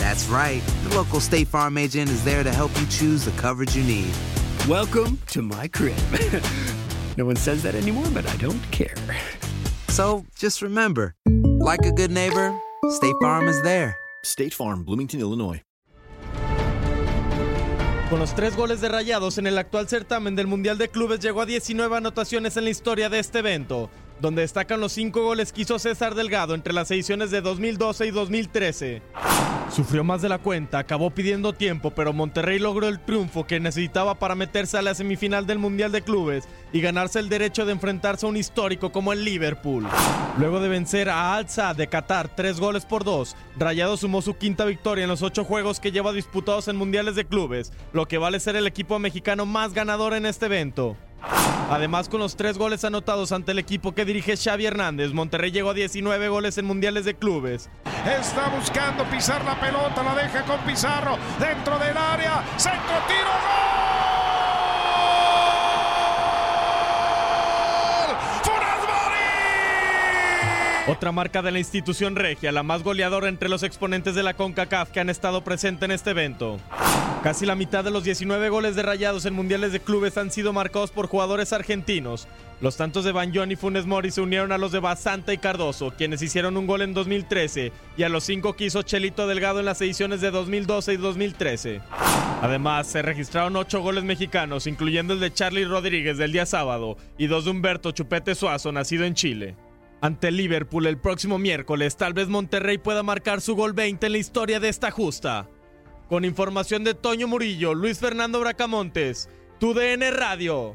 That's right. The local State Farm agent is there to help you choose the coverage you need. Welcome to my crib. no one says that anymore, but I don't care. So just remember, like a good neighbor, State Farm is there. State Farm, Bloomington, Illinois. Con los tres goles de Rayados en el actual certamen del Mundial de Clubes llegó a 19 anotaciones en la historia de este evento, donde destacan los cinco goles que hizo César Delgado entre las ediciones de 2012 y 2013. Sufrió más de la cuenta, acabó pidiendo tiempo, pero Monterrey logró el triunfo que necesitaba para meterse a la semifinal del Mundial de Clubes y ganarse el derecho de enfrentarse a un histórico como el Liverpool. Luego de vencer a Al Sadd de Qatar tres goles por dos, Rayado sumó su quinta victoria en los ocho juegos que lleva disputados en Mundiales de Clubes, lo que vale ser el equipo mexicano más ganador en este evento. Además, con los tres goles anotados ante el equipo que dirige Xavi Hernández, Monterrey llegó a 19 goles en mundiales de clubes. Está buscando pisar la pelota, la deja con Pizarro dentro del área. Centro, tiro, gol. Otra marca de la institución regia, la más goleadora entre los exponentes de la CONCACAF que han estado presentes en este evento. Casi la mitad de los 19 goles de Rayados en mundiales de clubes han sido marcados por jugadores argentinos. Los tantos de Banjón y Funes Mori se unieron a los de Basanta y Cardoso, quienes hicieron un gol en 2013, y a los cinco que hizo Chelito Delgado en las ediciones de 2012 y 2013. Además, se registraron ocho goles mexicanos, incluyendo el de Charlie Rodríguez del día sábado y dos de Humberto Chupete Suazo, nacido en Chile. Ante Liverpool el próximo miércoles, tal vez Monterrey pueda marcar su gol 20 en la historia de esta justa. Con información de Toño Murillo, Luis Fernando Bracamontes, tu DN Radio.